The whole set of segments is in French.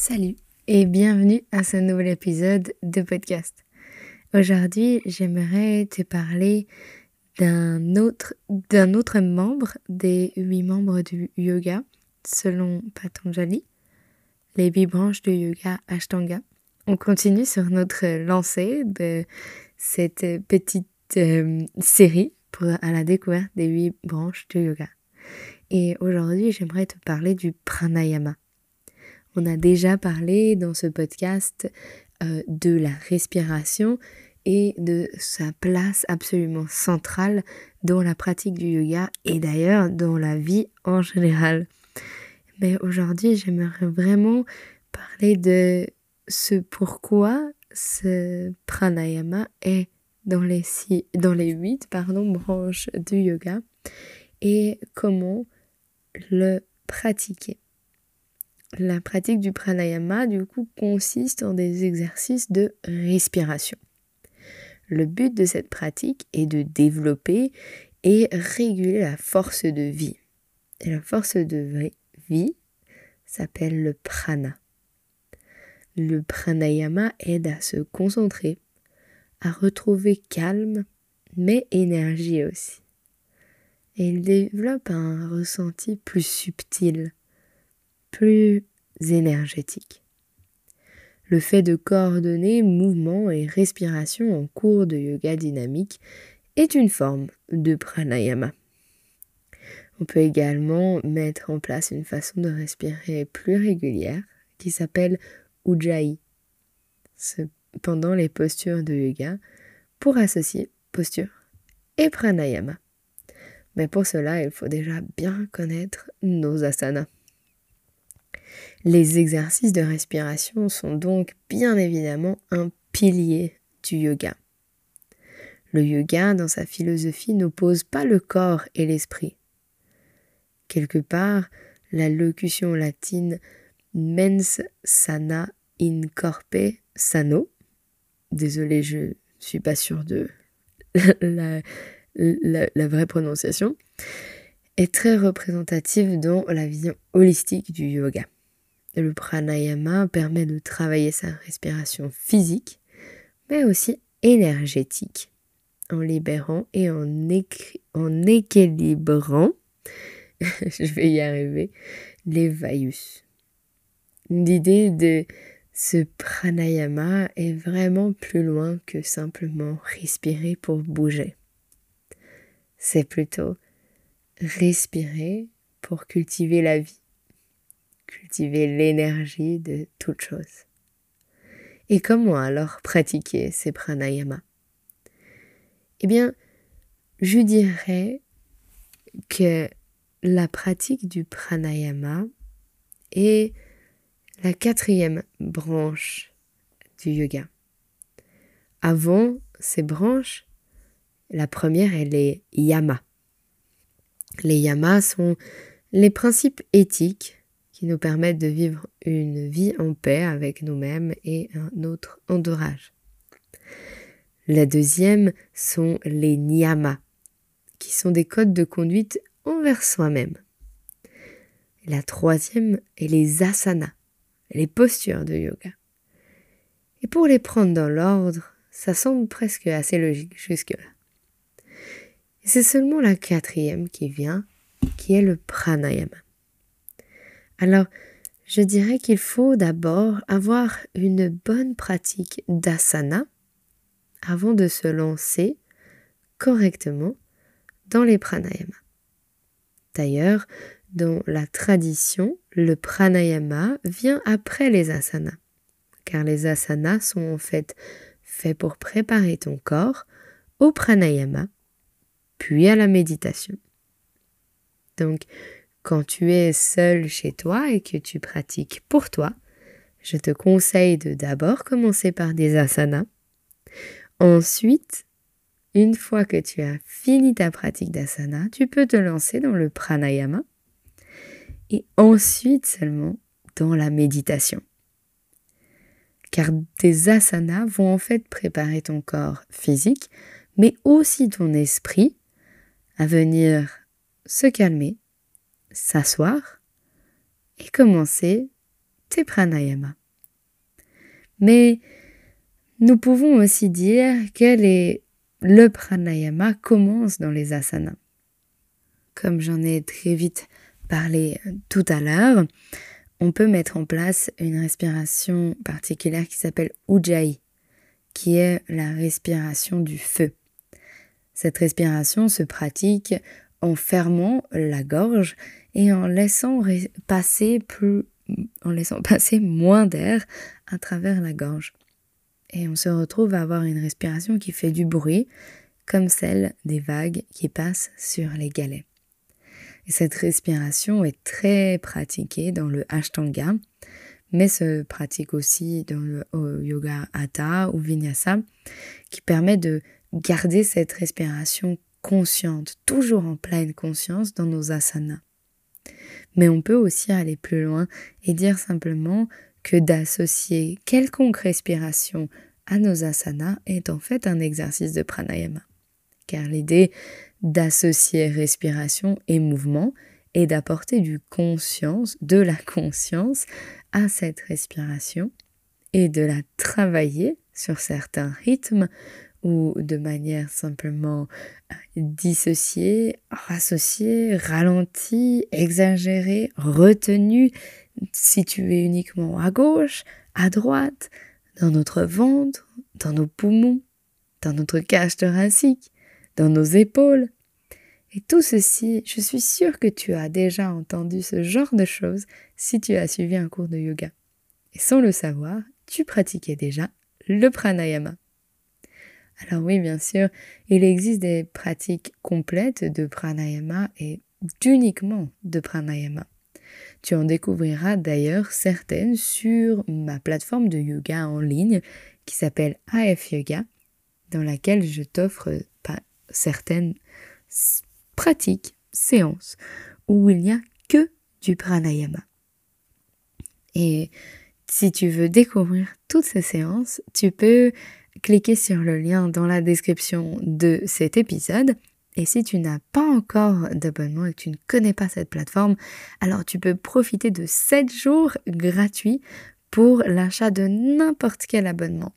Salut et bienvenue à ce nouvel épisode de podcast. Aujourd'hui, j'aimerais te parler d'un autre, d'un autre membre des huit membres du yoga, selon Patanjali, les huit branches du yoga Ashtanga. On continue sur notre lancée de cette petite euh, série pour, à la découverte des huit branches du yoga. Et aujourd'hui, j'aimerais te parler du pranayama. On a déjà parlé dans ce podcast euh, de la respiration et de sa place absolument centrale dans la pratique du yoga et d'ailleurs dans la vie en général. Mais aujourd'hui, j'aimerais vraiment parler de ce pourquoi ce pranayama est dans les, six, huit branches du yoga et comment le pratiquer. La pratique du pranayama, du coup, consiste en des exercices de respiration. Le but de cette pratique est de développer et réguler la force de vie. Et la force de vie s'appelle le prana. Le pranayama aide à se concentrer, à retrouver calme, mais énergie aussi. Et il développe un ressenti plus subtil, plus énergétique. Le fait de coordonner mouvement et respiration en cours de yoga dynamique est une forme de pranayama. On peut également mettre en place une façon de respirer plus régulière qui s'appelle Ujjayi pendant les postures de yoga pour associer posture et pranayama. Mais pour cela, il faut déjà bien connaître nos asanas. Les exercices de respiration sont donc bien évidemment un pilier du yoga. Le yoga, dans sa philosophie, n'oppose pas le corps et l'esprit. Quelque part, la locution latine mens sana in corpe sano, désolé, je suis pas sûre de la, la vraie prononciation, est très représentative dans la vision holistique du yoga. Le pranayama permet de travailler sa respiration physique, mais aussi énergétique, en libérant et en, équilibrant, je vais y arriver, les vayus. L'idée de ce pranayama est vraiment plus loin que simplement respirer pour bouger. C'est plutôt respirer pour cultiver la vie cultiver l'énergie de toute chose. Et comment alors pratiquer ces pranayama Eh bien, je dirais que la pratique du pranayama est la quatrième branche du yoga. Avant ces branches, la première est les yamas. Les yamas sont les principes éthiques qui nous permettent de vivre une vie en paix avec nous-mêmes et un autre entourage. La deuxième sont les niyamas, qui sont des codes de conduite envers soi-même. La troisième est les asanas, les postures de yoga. Et pour les prendre dans l'ordre, ça semble presque assez logique jusque-là. c'est seulement la quatrième qui vient, qui est le pranayama. Alors, je dirais qu'il faut d'abord avoir une bonne pratique d'asana avant de se lancer correctement dans les pranayama. D'ailleurs, dans la tradition, le pranayama vient après les asanas, car les asanas sont en fait faits pour préparer ton corps au pranayama, puis à la méditation. Donc, quand tu es seul chez toi et que tu pratiques pour toi, je te conseille de d'abord commencer par des asanas. Ensuite, une fois que tu as fini ta pratique d'asana, tu peux te lancer dans le pranayama et ensuite seulement dans la méditation. Car tes asanas vont en fait préparer ton corps physique, mais aussi ton esprit à venir se calmer, s'asseoir et commencer tes pranayama. Mais nous pouvons aussi dire que le pranayama commence dans les asanas. Comme j'en ai très vite parlé tout à l'heure, on peut mettre en place une respiration particulière qui s'appelle Ujjayi, qui est la respiration du feu. Cette respiration se pratique en fermant la gorge et en laissant passer plus, en laissant passer moins d'air à travers la gorge. Et on se retrouve à avoir une respiration qui fait du bruit, comme celle des vagues qui passent sur les galets. Et cette respiration est très pratiquée dans le Ashtanga, mais se pratique aussi dans le yoga Hatha ou Vinyasa, qui permet de garder cette respiration consciente, toujours en pleine conscience dans nos asanas. Mais on peut aussi aller plus loin et dire simplement que d'associer quelconque respiration à nos asanas est en fait un exercice de pranayama. Car l'idée d'associer respiration et mouvement est d'apporter du conscience, de la conscience à cette respiration et de la travailler sur certains rythmes ou de manière simplement euh, dissociée, rassociée, ralentie, exagérée, retenue, située uniquement à gauche, à droite, dans notre ventre, dans nos poumons, dans notre cage thoracique, dans nos épaules. Et tout ceci, je suis sûre que tu as déjà entendu ce genre de choses si tu as suivi un cours de yoga. Et sans le savoir, tu pratiquais déjà le pranayama. Alors oui, bien sûr, il existe des pratiques complètes de pranayama et uniquement de pranayama. Tu en découvriras d'ailleurs certaines sur ma plateforme de yoga en ligne qui s'appelle AF Yoga, dans laquelle je t'offre certaines pratiques, séances, où il n'y a que du pranayama. Et si tu veux découvrir toutes ces séances, tu peux cliquer sur le lien dans la description de cet épisode. Et si tu n'as pas encore d'abonnement et que tu ne connais pas cette plateforme, alors tu peux profiter de 7 jours gratuits pour l'achat de n'importe quel abonnement.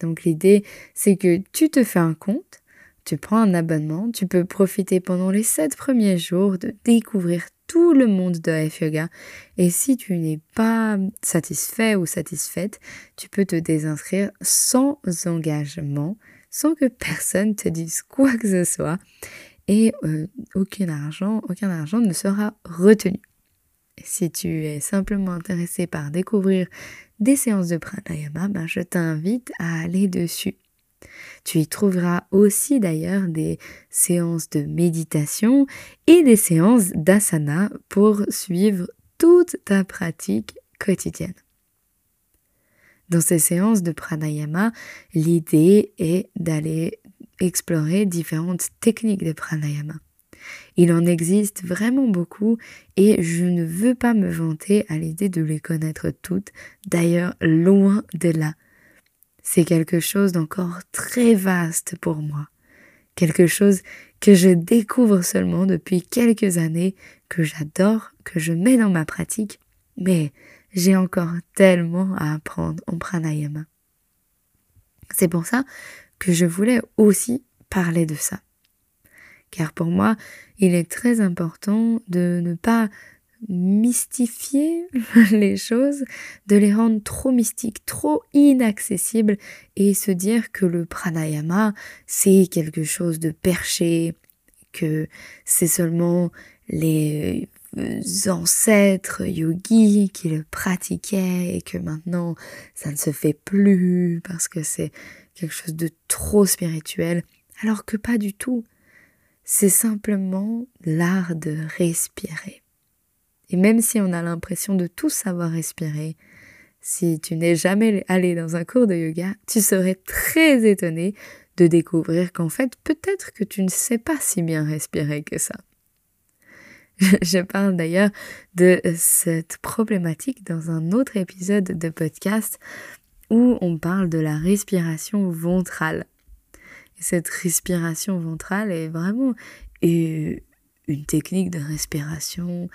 Donc l'idée, c'est que tu te fais un compte, tu prends un abonnement, tu peux profiter pendant les 7 premiers jours de découvrir tout le monde de AF Yoga. Et si tu n'es pas satisfait ou satisfaite, tu peux te désinscrire sans engagement, sans que personne te dise quoi que ce soit. Et euh, aucun argent, aucun argent ne sera retenu. Si tu es simplement intéressé par découvrir des séances de pranayama, ben je t'invite à aller dessus. Tu y trouveras aussi d'ailleurs des séances de méditation et des séances d'asana pour suivre toute ta pratique quotidienne. Dans ces séances de pranayama, l'idée est d'aller explorer différentes techniques de pranayama. Il en existe vraiment beaucoup et je ne veux pas me vanter à l'idée de les connaître toutes, d'ailleurs loin de là. C'est quelque chose d'encore très vaste pour moi, quelque chose que je découvre seulement depuis quelques années, que j'adore, que je mets dans ma pratique, mais j'ai encore tellement à apprendre en pranayama. C'est pour ça que je voulais aussi parler de ça. Car pour moi, il est très important de ne pas mystifier les choses, de les rendre trop mystiques, trop inaccessibles et se dire que le pranayama c'est quelque chose de perché, que c'est seulement les ancêtres yogis qui le pratiquaient et que maintenant ça ne se fait plus parce que c'est quelque chose de trop spirituel, alors que pas du tout. C'est simplement l'art de respirer. Et même si on a l'impression de tout savoir respirer, si tu n'es jamais allé dans un cours de yoga, tu serais très étonné de découvrir qu'en fait, peut-être que tu ne sais pas si bien respirer que ça. Je parle d'ailleurs de cette problématique dans un autre épisode de podcast où on parle de la respiration ventrale. Et cette respiration ventrale est vraiment une technique de respiration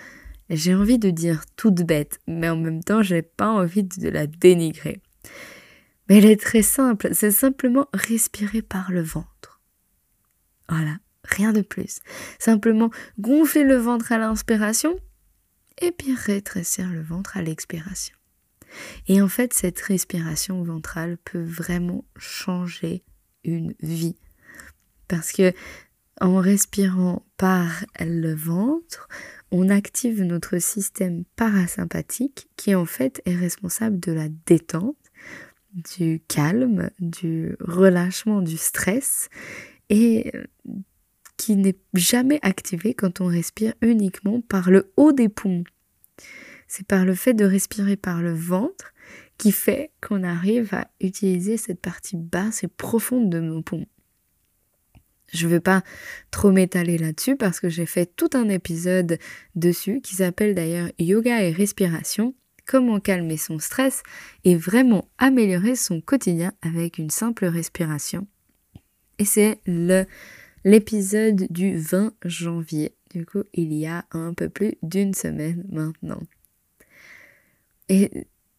j'ai envie de dire toute bête, mais en même temps, j'ai pas envie de la dénigrer. Mais elle est très simple, c'est simplement respirer par le ventre. Voilà, rien de plus. Simplement gonfler le ventre à l'inspiration et puis rétrécir le ventre à l'expiration. Et en fait, cette respiration ventrale peut vraiment changer une vie. Parce que en respirant par le ventre, on active notre système parasympathique qui en fait est responsable de la détente, du calme, du relâchement du stress et qui n'est jamais activé quand on respire uniquement par le haut des poumons. C'est par le fait de respirer par le ventre qui fait qu'on arrive à utiliser cette partie basse et profonde de nos poumons. Je ne vais pas trop m'étaler là-dessus parce que j'ai fait tout un épisode dessus qui s'appelle d'ailleurs Yoga et respiration, comment calmer son stress et vraiment améliorer son quotidien avec une simple respiration. Et c'est l'épisode du 20 janvier. Du coup, il y a un peu plus d'une semaine maintenant. Et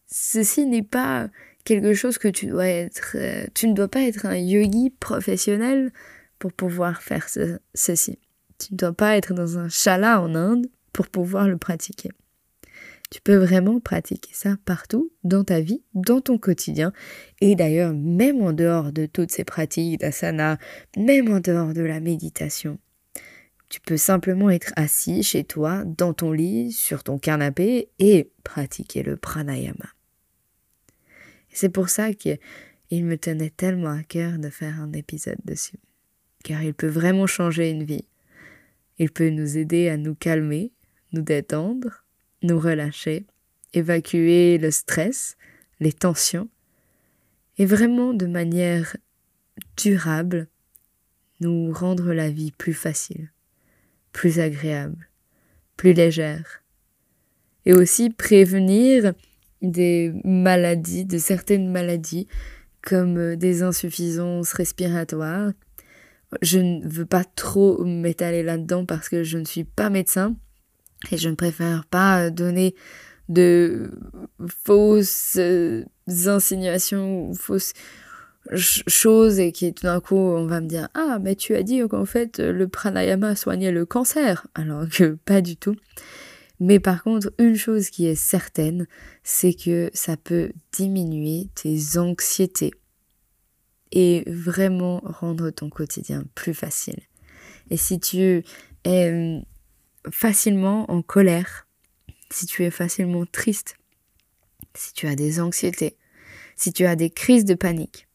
ceci n'est pas quelque chose que tu dois être. Euh, tu ne dois pas être un yogi professionnel pour pouvoir faire ceci. Tu ne dois pas être dans un chala en Inde pour pouvoir le pratiquer. Tu peux vraiment pratiquer ça partout dans ta vie, dans ton quotidien, et d'ailleurs même en dehors de toutes ces pratiques d'asana, même en dehors de la méditation. Tu peux simplement être assis chez toi, dans ton lit, sur ton canapé, et pratiquer le pranayama. C'est pour ça qu'il me tenait tellement à cœur de faire un épisode dessus car il peut vraiment changer une vie. Il peut nous aider à nous calmer, nous détendre, nous relâcher, évacuer le stress, les tensions, et vraiment de manière durable, nous rendre la vie plus facile, plus agréable, plus légère, et aussi prévenir des maladies, de certaines maladies, comme des insuffisances respiratoires, je ne veux pas trop m'étaler là-dedans parce que je ne suis pas médecin et je ne préfère pas donner de fausses euh, insinuations ou fausses choses et qui tout d'un coup on va me dire ah mais tu as dit qu'en fait le pranayama soignait le cancer alors que pas du tout. Mais par contre une chose qui est certaine c'est que ça peut diminuer tes anxiétés et vraiment rendre ton quotidien plus facile. Et si tu es euh, facilement en colère, si tu es facilement triste, si tu as des anxiétés, si tu as des crises de panique,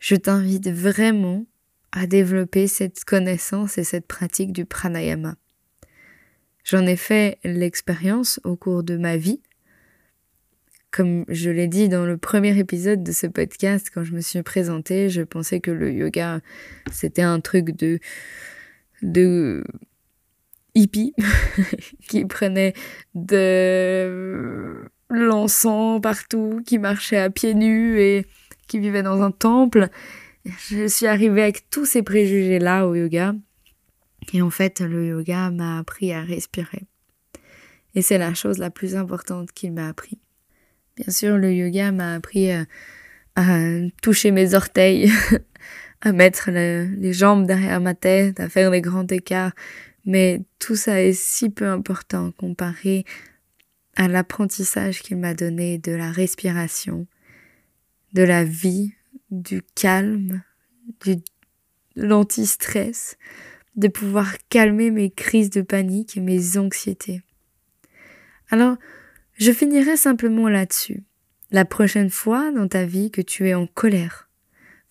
je t'invite vraiment à développer cette connaissance et cette pratique du pranayama. J'en ai fait l'expérience au cours de ma vie comme je l'ai dit dans le premier épisode de ce podcast, quand je me suis présentée, je pensais que le yoga, c'était un truc de, de hippie qui prenait de l'encens partout, qui marchait à pieds nus et qui vivait dans un temple. Je suis arrivée avec tous ces préjugés-là au yoga. Et en fait, le yoga m'a appris à respirer. Et c'est la chose la plus importante qu'il m'a appris. Bien sûr, le yoga m'a appris à, toucher mes orteils, à mettre les jambes derrière ma tête, à faire des grands écarts, Mais tout ça est si peu important comparé à l'apprentissage qu'il m'a donné de la respiration, de la vie, du calme, de l'anti-stress, de pouvoir calmer mes crises de panique et mes anxiétés. Alors, je finirai simplement là-dessus. La prochaine fois dans ta vie que tu es en colère,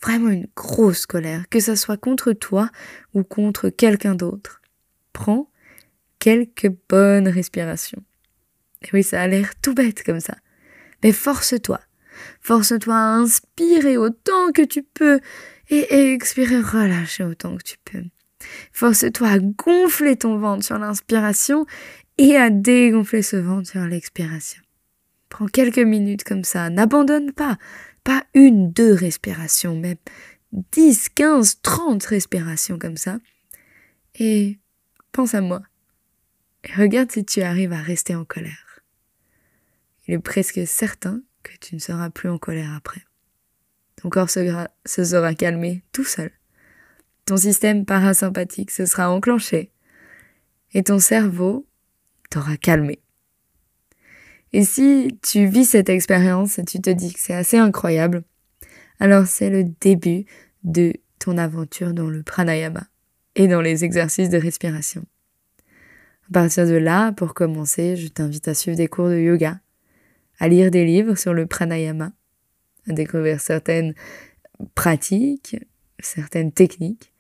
vraiment une grosse colère, que ce soit contre toi ou contre quelqu'un d'autre, prends quelques bonnes respirations. Et oui, ça a l'air tout bête comme ça. Mais force-toi. Force-toi à inspirer autant que tu peux et à expirer, relâcher autant que tu peux. Force-toi à gonfler ton ventre sur l'inspiration et à dégonfler ce ventre sur l'expiration. Prends quelques minutes comme ça, n'abandonne pas, pas une, deux respirations, mais 10, 15, 30 respirations comme ça. Et pense à moi. Et regarde si tu arrives à rester en colère. Il est presque certain que tu ne seras plus en colère après. Ton corps se, se sera calmé tout seul. Ton système parasympathique se sera enclenché. Et ton cerveau t'aura calmé. Et si tu vis cette expérience et tu te dis que c'est assez incroyable, alors c'est le début de ton aventure dans le pranayama et dans les exercices de respiration. À partir de là, pour commencer, je t'invite à suivre des cours de yoga, à lire des livres sur le pranayama, à découvrir certaines pratiques, certaines techniques,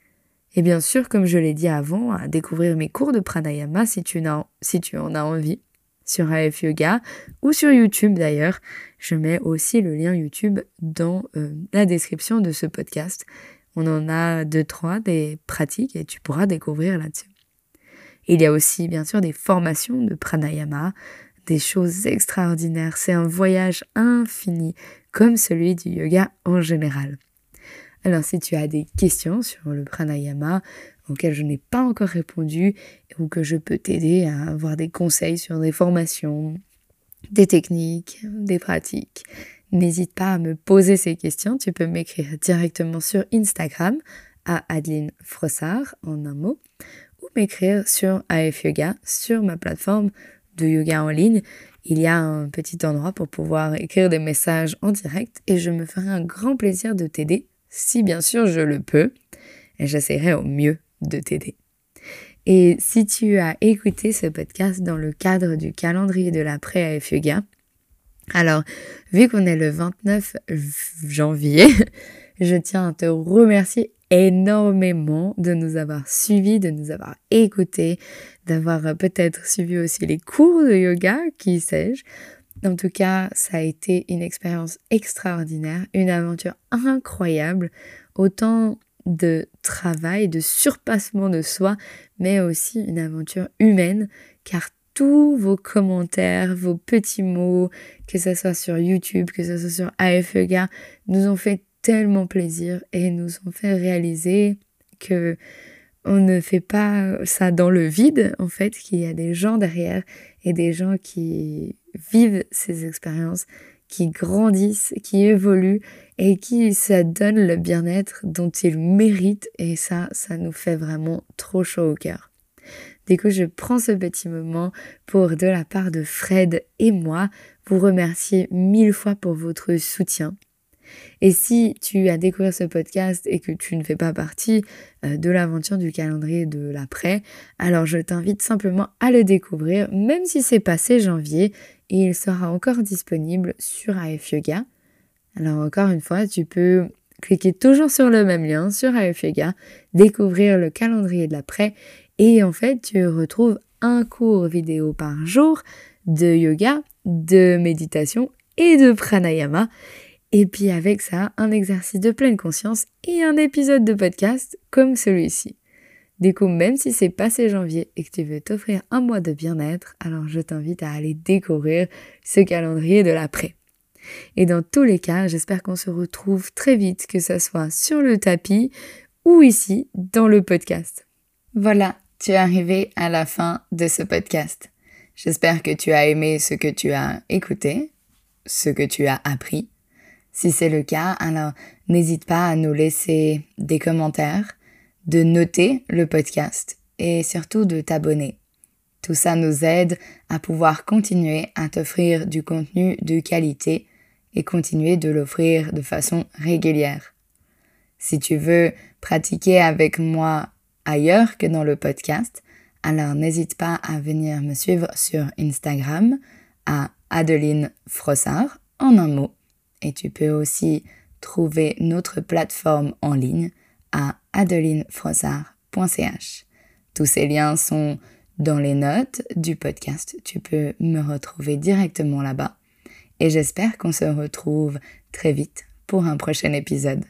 et bien sûr, comme je l'ai dit avant, à découvrir mes cours de pranayama si tu, en, as envie sur AF Yoga ou sur YouTube d'ailleurs. Je mets aussi le lien YouTube dans euh, la description de ce podcast. On en a deux, trois des pratiques et tu pourras découvrir là-dessus. Il y a aussi bien sûr des formations de pranayama, des choses extraordinaires. C'est un voyage infini comme celui du yoga en général. Alors si tu as des questions sur le pranayama auxquelles je n'ai pas encore répondu ou que je peux t'aider à avoir des conseils sur des formations, des techniques, des pratiques, n'hésite pas à me poser ces questions. Tu peux m'écrire directement sur Instagram à Adeline Frossard en un mot ou m'écrire sur AF Yoga sur ma plateforme de yoga en ligne. Il y a un petit endroit pour pouvoir écrire des messages en direct et je me ferai un grand plaisir de t'aider si bien sûr je le peux, j'essaierai au mieux de t'aider. Et si tu as écouté ce podcast dans le cadre du calendrier de l'après à Yoga, alors, vu qu'on est le 29 janvier, je tiens à te remercier énormément de nous avoir suivis, de nous avoir écoutés, d'avoir peut-être suivi aussi les cours de yoga, qui sais-je. En tout cas, ça a été une expérience extraordinaire, une aventure incroyable, autant de travail, de surpassement de soi, mais aussi une aventure humaine, car tous vos commentaires, vos petits mots, que ce soit sur YouTube, que ce soit sur AFEGA, nous ont fait tellement plaisir et nous ont fait réaliser que on ne fait pas ça dans le vide, en fait, qu'il y a des gens derrière et des gens qui vivent ces expériences, qui grandissent, qui évoluent et qui se donnent le bien-être dont ils méritent et ça, ça nous fait vraiment trop chaud au cœur. Du coup, je prends ce petit moment pour, de la part de Fred et moi, vous remercier mille fois pour votre soutien. Et si tu as découvert ce podcast et que tu ne fais pas partie euh, de l'aventure du calendrier de l'après, alors je t'invite simplement à le découvrir, même si c'est passé janvier, il sera encore disponible sur AF Yoga. Alors encore une fois, tu peux cliquer toujours sur le même lien sur AF Yoga, découvrir le calendrier de l'après, et en fait, tu retrouves un cours vidéo par jour de yoga, de méditation et de pranayama. Et puis avec ça, un exercice de pleine conscience et un épisode de podcast comme celui-ci. Du coup, même si c'est passé janvier et que tu veux t'offrir un mois de bien-être, alors je t'invite à aller découvrir ce calendrier de l'après. Et dans tous les cas, j'espère qu'on se retrouve très vite, que ce soit sur le tapis ou ici dans le podcast. Voilà, tu es arrivé à la fin de ce podcast. J'espère que tu as aimé ce que tu as écouté, ce que tu as appris si c'est le cas, alors n'hésite pas à nous laisser des commentaires, de noter le podcast et surtout de t'abonner. Tout ça nous aide à pouvoir continuer à t'offrir du contenu de qualité et continuer de l'offrir de façon régulière. Si tu veux pratiquer avec moi ailleurs que dans le podcast, alors n'hésite pas à venir me suivre sur Instagram à Adeline Frossard en un mot. Et tu peux aussi trouver notre plateforme en ligne à adelinefrossard.ch. Tous ces liens sont dans les notes du podcast. Tu peux me retrouver directement là-bas. Et j'espère qu'on se retrouve très vite pour un prochain épisode.